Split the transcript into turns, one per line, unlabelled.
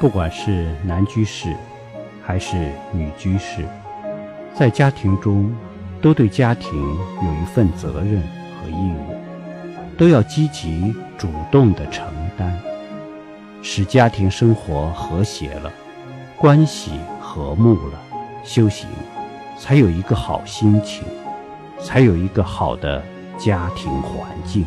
不管是男居士还是女居士，在家庭中都对家庭有一份责任和义务，都要积极主动的承担，使家庭生活和谐了，关系和睦了，修行才有一个好心情，才有一个好的家庭环境。